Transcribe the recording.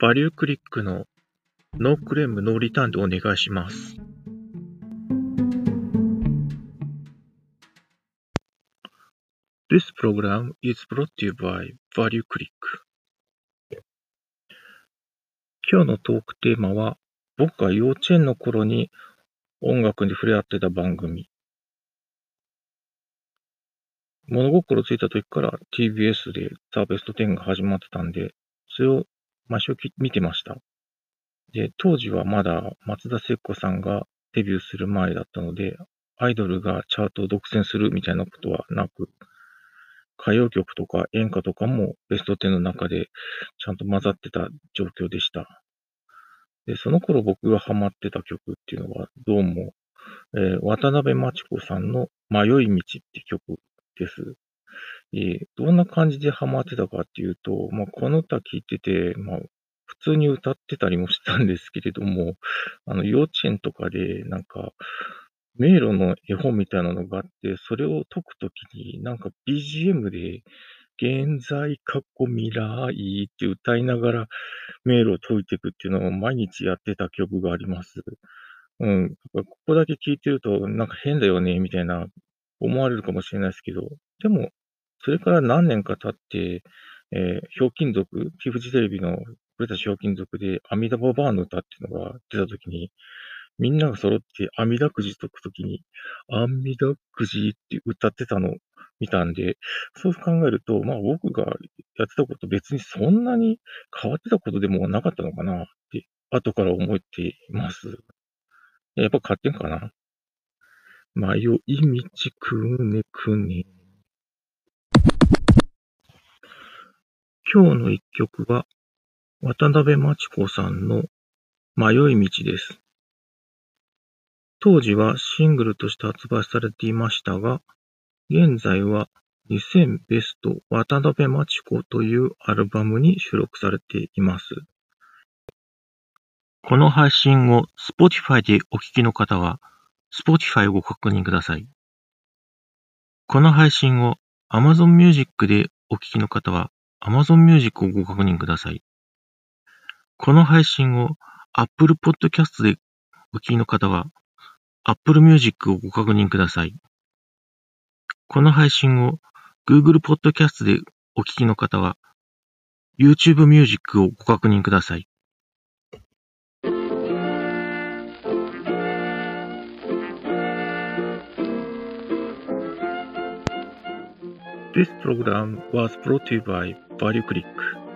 バリュークリックのノークレームノーリターンでお願いします。This program is brought to you by Value Click. 今日のトークテーマは、僕が幼稚園の頃に音楽に触れ合ってた番組。物心ついた時から TBS でザ・ベスト10が始まってたんで、それを毎週見てました。で、当時はまだ松田聖子さんがデビューする前だったので、アイドルがチャートを独占するみたいなことはなく、歌謡曲とか演歌とかもベスト10の中でちゃんと混ざってた状況でした。で、その頃僕がハマってた曲っていうのは、どうも、えー、渡辺真知子さんの迷い道って曲です。え、どんな感じでハマってたかっていうと、まあ、この歌聴いてて、まあ、普通に歌ってたりもしたんですけれども、あの、幼稚園とかで、なんか、迷路の絵本みたいなのがあって、それを解くときに、なんか BGM で、現在、過去、未来って歌いながら迷路を解いていくっていうのを毎日やってた曲があります。うん。ここだけ聞いてると、なんか変だよね、みたいな思われるかもしれないですけど、でも、それから何年か経って、えー、ひょうきん族、キフジテレビの俺たちひょうきん族で、阿弥陀ボバーの歌っていうのが出たときに、みんなが揃って阿弥陀くじ解くときに、阿弥陀くじって歌ってたのを見たんで、そう考えると、まあ僕がやってたこと別にそんなに変わってたことでもなかったのかなって、後から思っています。やっぱ買ってんかな迷い道くねくね。今日の一曲は、渡辺真知子さんの迷い道です。当時はシングルとして発売されていましたが、現在は2000ベスト渡辺真知子というアルバムに収録されています。この配信を Spotify でお聞きの方は、Spotify をご確認ください。この配信を Amazon Music でお聞きの方は、Amazon Music をご確認ください。この配信を Apple Podcast でお聞きの方は、Apple Music をご確認ください。この配信を Google Podcast でお聞きの方は、YouTube Music をご確認ください。This program was brought to you by バリュークリック。